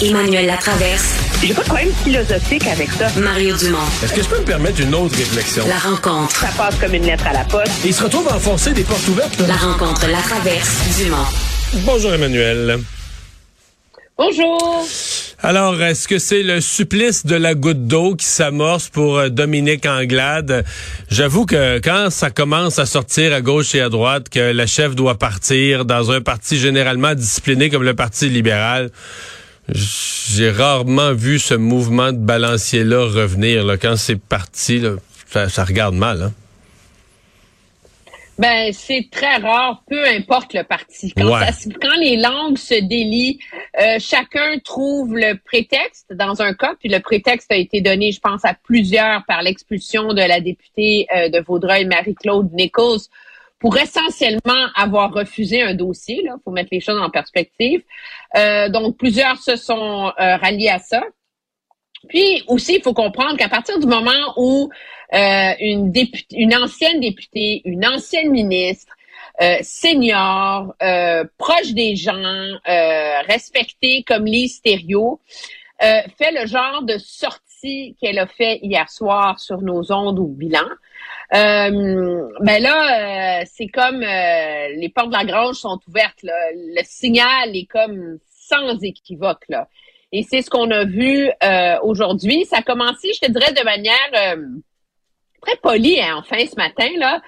Emmanuel Latraverse. J'ai pas de problème philosophique avec ça. Mario Dumont. Est-ce que je peux me permettre une autre réflexion? La rencontre. Ça passe comme une lettre à la poste. Il se retrouve à enfoncer des portes ouvertes. La rencontre. La traverse. Dumont. Bonjour Emmanuel. Bonjour. Alors, est-ce que c'est le supplice de la goutte d'eau qui s'amorce pour euh, Dominique Anglade? J'avoue que quand ça commence à sortir à gauche et à droite, que la chef doit partir dans un parti généralement discipliné comme le Parti libéral, j'ai rarement vu ce mouvement de balancier-là revenir. Là. Quand c'est parti, là, ça, ça regarde mal. Hein? Ben, c'est très rare, peu importe le parti. Quand, Ouais. ça se- quand les langues se délient, euh, chacun trouve le prétexte dans un cas, puis le prétexte a été donné, je pense, à plusieurs par l'expulsion de la députée euh, de Vaudreuil, Marie-Claude Nichols, pour essentiellement avoir refusé un dossier. Il faut mettre les choses en perspective. Euh, donc, plusieurs se sont euh, ralliés à ça. Puis aussi, il faut comprendre qu'à partir du moment où euh, une, députée, une ancienne députée, une ancienne ministre, euh, senior, euh, proche des gens, euh, respectée comme Lise Thériault, euh, fait le genre de sortie qu'elle a fait hier soir sur nos ondes ou bilan. Euh, ben là, euh, c'est comme euh, les portes de la grange sont ouvertes. Le signal est comme sans équivoque. Là. Et c'est ce qu'on a vu euh, aujourd'hui. Ça a commencé, je te dirais, de manière très polie, hein, enfin, ce matin, là.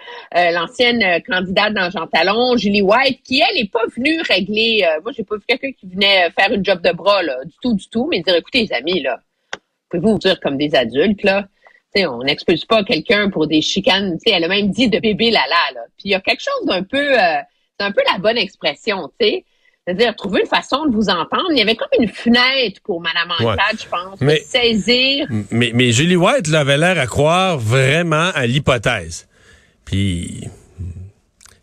L'ancienne candidate dans Jean Talon, Julie White, qui, elle, n'est pas venue régler... euh, moi, j'ai pas vu quelqu'un qui venait faire une job de bras, là, du tout, du tout, mais dire, écoutez, les amis, là, pouvez-vous vous dire comme des adultes, là? Tu sais, on n'expulse pas quelqu'un pour des chicanes. Tu sais, elle a même dit de bébé lala, là. Puis il y a quelque chose d'un peu... euh, c'est un peu la bonne expression, tu sais. C'est-à-dire, trouver une façon de vous entendre. Il y avait comme une fenêtre pour Mme Anglade, Ouais. je pense, Mais- de saisir. Mais, mais Julie White là, avait l'air à croire vraiment à l'hypothèse. Puis,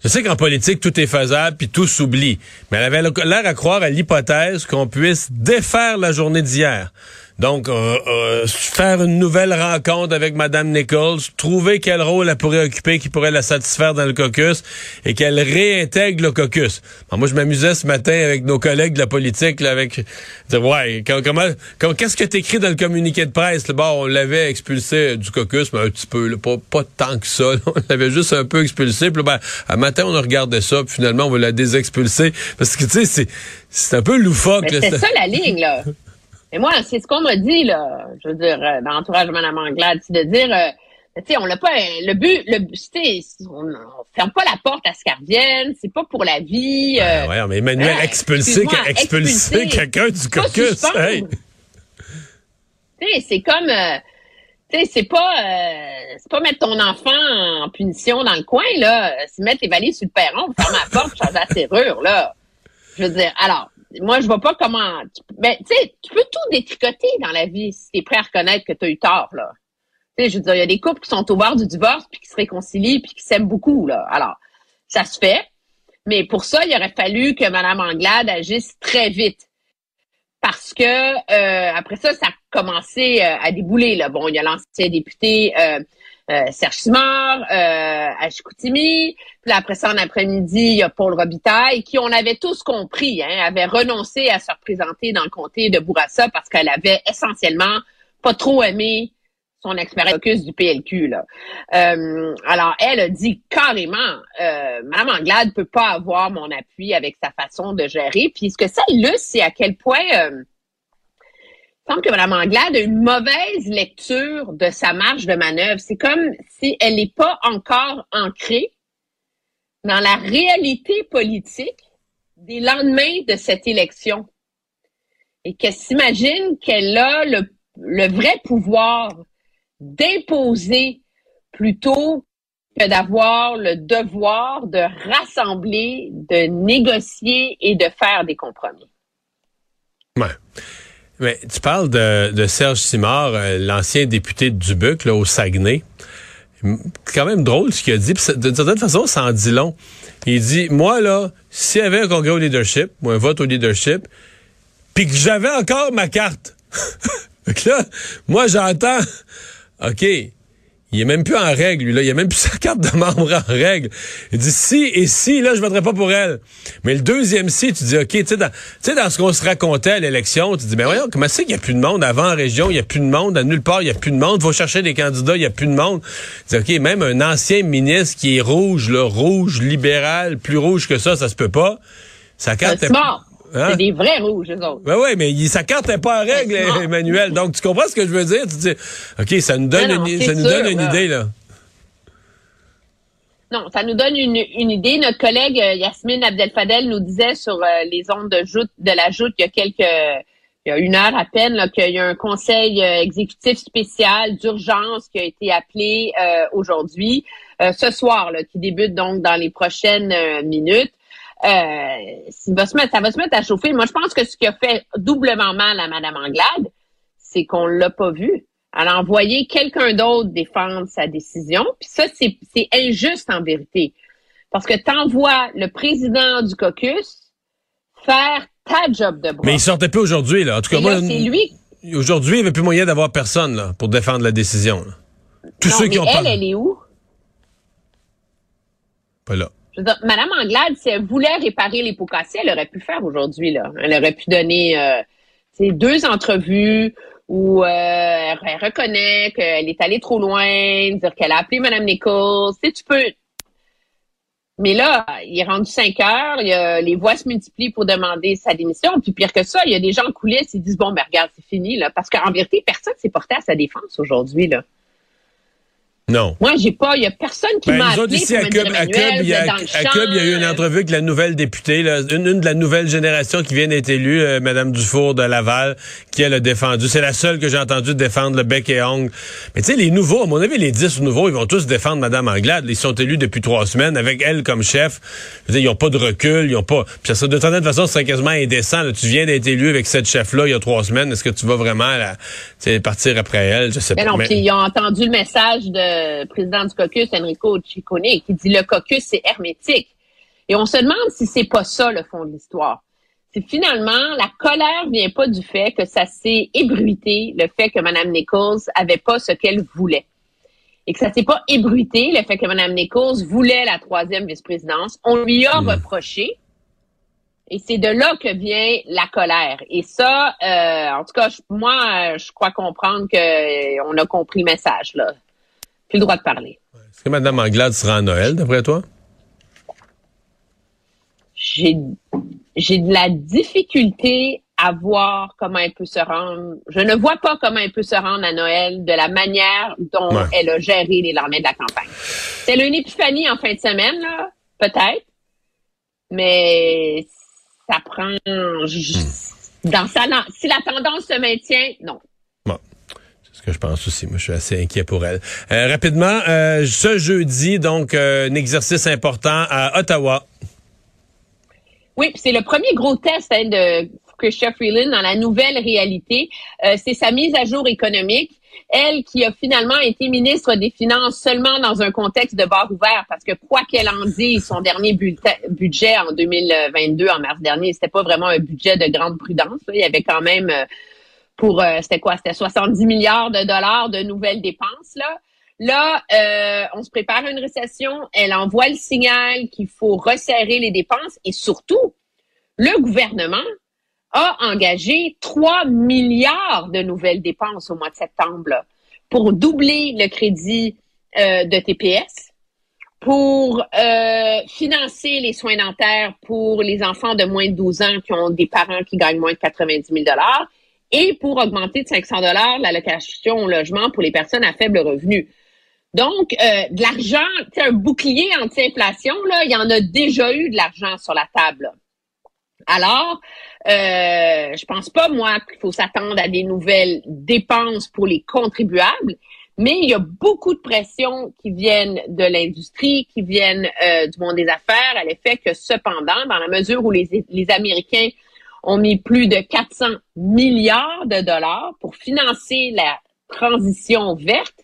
je sais qu'en politique, tout est faisable, puis tout s'oublie. Mais elle avait l'air à croire à l'hypothèse qu'on puisse défaire la journée d'hier. Donc, euh, euh, faire une nouvelle rencontre avec Mme Nichols, trouver quel rôle elle pourrait occuper qui pourrait la satisfaire dans le caucus et qu'elle réintègre le caucus. Moi, je m'amusais ce matin avec nos collègues de la politique, là, avec dire, ouais, com- comment, com- qu'est-ce que t'écris dans le communiqué de presse? là? Bon, on l'avait expulsé du caucus, mais un petit peu, là, pas, pas tant que ça. là. On l'avait juste un peu expulsé. Puis là, ben, un matin, on a regardé ça, puis finalement, on va la désexpulser. Parce que, tu sais, c'est, c'est un peu loufoque. C'est- ça la ligne, là. Et moi, c'est ce qu'on m'a dit, là. Je veux dire, euh, dans l'entourage de Mme Anglade, c'est de dire, euh, tu sais, on l'a pas, le but, le, but, tu sais, on, on ferme pas la porte à ce qu'elle revienne, c'est pas pour la vie. euh, Ah ouais, mais Emmanuel, expulser, expulser quelqu'un du caucus. Hey. Tu sais, c'est comme, euh, tu sais, c'est pas, euh, c'est pas mettre ton enfant en punition dans le coin, là. C'est mettre les valises sur le perron, fermer la porte, changer la serrure, là. Je veux dire, alors, moi, je vois pas comment, tu- ben, tu sais, tu peux tout détricoter dans la vie si t'es prêt à reconnaître que t'as eu tort, là. Tu sais, je veux dire, il y a des couples qui sont au bord du divorce puis qui se réconcilient puis qui s'aiment beaucoup, là. Alors, ça se fait. Mais pour ça, il aurait fallu que Mme Anglade agisse très vite parce que euh, après ça, ça a commencé euh, à débouler. Là. Bon, il y a l'ancien député euh, euh, Serge Simard euh, à. Puis après ça, en après-midi, il y a Paul Robitaille, qui, on avait tous compris, hein, avait renoncé à se représenter dans le comté de Bourassa parce qu'elle avait essentiellement pas trop aimé son expérience du PLQ. Là. Euh, alors, elle a dit carrément, euh, Mme Anglade peut pas avoir mon appui avec sa façon de gérer. Puis ce que ça illustre, c'est à quel point euh, semble que Mme Anglade a une mauvaise lecture de sa marge de manœuvre. C'est comme si elle n'est pas encore ancrée dans la réalité politique des lendemains de cette élection. Et qu'elle s'imagine qu'elle a le, vrai pouvoir d'imposer plutôt que d'avoir le devoir de rassembler, de négocier et de faire des compromis. Ouais. Mais tu parles de, de Serge Simard, euh, l'ancien député de Dubuc, là, au Saguenay. C'est quand même drôle ce qu'il a dit. de certaine façon, ça en dit long. Il dit, moi, là, s'il y avait un congrès au leadership, ou un vote au leadership, puis que j'avais encore ma carte. donc là, moi, j'entends, OK, il est même plus en règle, lui, là. Il a même plus sa carte de membre en règle. Il dit si et si, là, je voterai pas pour elle. Mais le deuxième si, tu dis, OK, tu sais, dans, dans ce qu'on se racontait à l'élection, tu dis, mais voyons, comment c'est qu'il n'y a plus de monde avant en région, il n'y a plus de monde, à nulle part, il n'y a plus de monde, faut chercher des candidats, il n'y a plus de monde. Tu dis, OK, même un ancien ministre qui est rouge, là, rouge, libéral, plus rouge que ça, ça se peut pas. Sa carte est... Hein? C'est des vrais rouges, eux autres. Ben oui, mais sa carte n'est pas en règle, Emmanuel. Donc, tu comprends ce que je veux dire? Tu dis, OK, ça nous donne, une, ça nous donne une idée, là. Non, ça nous donne une, une idée. Notre collègue euh, Yasmine Abdel-Fadel nous disait sur euh, les ondes de, joute, de la joute il y a quelques il y a une heure à peine qu'il y a un conseil euh, exécutif spécial d'urgence qui a été appelé aujourd'hui, ce soir, là, qui débute donc dans les prochaines minutes euh, va se mettre, ça va se mettre à chauffer. Moi, je pense que ce qui a fait doublement mal à Mme Anglade, c'est qu'on l'a pas vu. Elle a envoyé quelqu'un d'autre défendre sa décision. Puis ça, c'est injuste en vérité. Parce que tu envoies le président du caucus faire ta job de bras. Mais il sortait plus aujourd'hui, là. En tout cas, moi, lui. Aujourd'hui, il n'y avait plus moyen d'avoir personne là, pour défendre la décision. Tous ceux qui ont elle, elle est où? Pas là. Madame Anglade, si elle voulait réparer les pots cassés, elle aurait pu faire aujourd'hui. Elle aurait pu donner euh, deux entrevues où euh, elle reconnaît qu'elle est allée trop loin, dire qu'elle a appelé Madame Nichols. Tu, tu peux. Mais là, il est rendu 5 heures, les voix se multiplient pour demander sa démission. Puis pire que ça, il y a des gens en coulisses qui disent bon ben regarde, c'est fini là, parce qu'en vérité, personne s'est porté à sa défense aujourd'hui. Non. Moi, j'ai pas, il y a personne qui ben, m'a appelé ici, à Cube, à Cube, il y a, à Cube, il y a eu une entrevue avec la nouvelle députée, là, une, une, de la nouvelle génération qui vient d'être élue, euh, Madame Dufour de Laval, qui elle a défendu. C'est la seule que j'ai entendu défendre le bec et ongle. Mais tu sais, les nouveaux, à mon avis, les dix nouveaux, ils vont tous défendre Madame Anglade. Ils sont élus depuis trois semaines avec elle comme chef. Je veux dire, ils ont pas de recul, ils ont pas. Puis ça, de toute façon, c'est quasiment indécent. Là. Tu viens d'être élu avec cette chef-là il y a trois semaines. Est-ce que tu vas vraiment partir après elle? Je sais mais pas. Non, puis ils ont entendu le message de président du caucus, Enrico Ciccone, qui dit le caucus, c'est hermétique. Et on se demande si c'est pas ça le fond de l'histoire. C'est finalement, la colère vient pas du fait que ça s'est ébruité, le fait que Mme Nichols avait pas ce qu'elle voulait. Et que ça s'est pas ébruité, le fait que Mme Nichols voulait la troisième vice-présidence. On lui a hmm. reproché. Et c'est de là que vient la colère. Et ça, euh, en tout cas, moi, je crois comprendre qu'on a compris le message. Là plus le droit de parler. Est-ce que Mme Anglade sera à Noël, d'après toi? J'ai, j'ai de la difficulté à voir comment elle peut se rendre. Je ne vois pas comment elle peut se rendre à Noël de la manière dont elle a géré les lendemains de la campagne. C'est une épiphanie en fin de semaine, là, peut-être, mais ça prend. Dans sa, si la tendance se maintient, non que je pense aussi. Moi, je suis assez inquiet pour elle. Euh, rapidement, euh, ce jeudi, donc, euh, un exercice important à Ottawa. Oui, c'est le premier gros test hein, de Christian Freeland dans la nouvelle réalité. c'est sa mise à jour économique. Elle qui a finalement été ministre des Finances seulement dans un contexte de bar ouvert, parce que quoi qu'elle en dise, son dernier budget en 2022, en mars dernier, c'était pas vraiment un budget de grande prudence. Il y avait quand même pour euh, c'était quoi? C'était 70 milliards de dollars de nouvelles dépenses là. Là, euh, on se prépare à une récession. Elle envoie le signal qu'il faut resserrer les dépenses et surtout, le gouvernement a engagé 3 milliards de nouvelles dépenses au mois de septembre pour doubler le crédit euh, de TPS, pour financer les soins dentaires pour les enfants de moins de 12 ans qui ont des parents qui gagnent moins de 90 000 dollars et pour augmenter de 500 dollars l'allocation au logement pour les personnes à faible revenu. Donc, euh, de l'argent, un bouclier anti-inflation, là, il y en a déjà eu de l'argent sur la table. Alors, euh, je pense pas, moi, qu'il faut s'attendre à des nouvelles dépenses pour les contribuables, Mais il y a beaucoup de pressions qui viennent de l'industrie, qui viennent euh, du monde des affaires, à l'effet que cependant, dans la mesure où les Américains ont mis plus de 400 milliards de dollars pour financer la transition verte,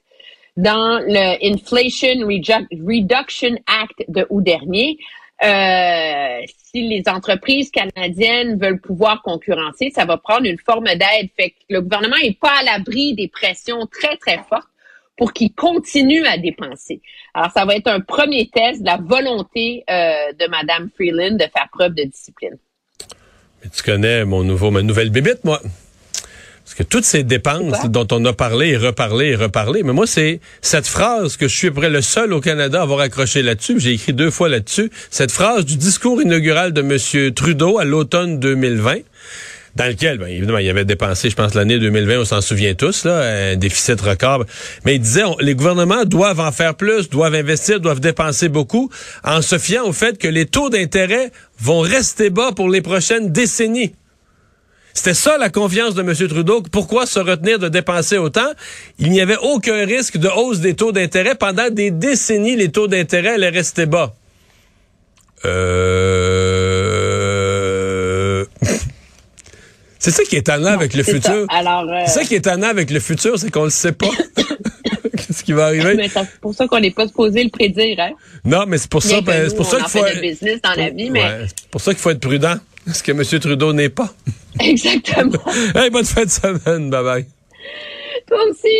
dans le Inflation Reduction Act de août dernier, euh, si les entreprises canadiennes veulent pouvoir concurrencer, ça va prendre une forme d'aide. Fait que le gouvernement n'est pas à l'abri des pressions très, très fortes pour qu'il continue à dépenser. Alors, ça va être un premier test de la volonté euh, de Mme Freeland de faire preuve de discipline. Mais tu connais mon nouveau, ma nouvelle bébite, moi. Parce que toutes ces dépenses dont on a parlé et reparlé et reparlé, mais moi, c'est cette phrase que je suis près le seul au Canada à avoir accroché là-dessus, j'ai écrit deux fois là-dessus, cette phrase du discours inaugural de M. Trudeau à l'automne 2020 dans lequel, bien, évidemment, il avait dépensé, je pense, l'année 2020, on s'en souvient tous, là, un déficit record. Mais il disait, les gouvernements doivent en faire plus, doivent investir, doivent dépenser beaucoup, en se fiant au fait que les taux d'intérêt vont rester bas pour les prochaines décennies. C'était ça la confiance de M. Trudeau. Pourquoi se retenir de dépenser autant? Il n'y avait aucun risque de hausse des taux d'intérêt. Pendant des décennies, les taux d'intérêt allaient rester bas. Euh... c'est ça qui est étonnant avec le futur. Euh, c'est ça qui est étonnant avec le futur, c'est qu'on le sait pas. Qu'est-ce qui va arriver? c'est pour ça qu'on n'est pas supposé le prédire, hein? Non, mais c'est pour ça, ben, c'est pour ça qu'il faut. business dans la vie, mais. c'est pour ça qu'il faut être prudent. Ce que M. Trudeau n'est pas. Exactement. hey, bonne fin de semaine. Bye bye. Toi aussi.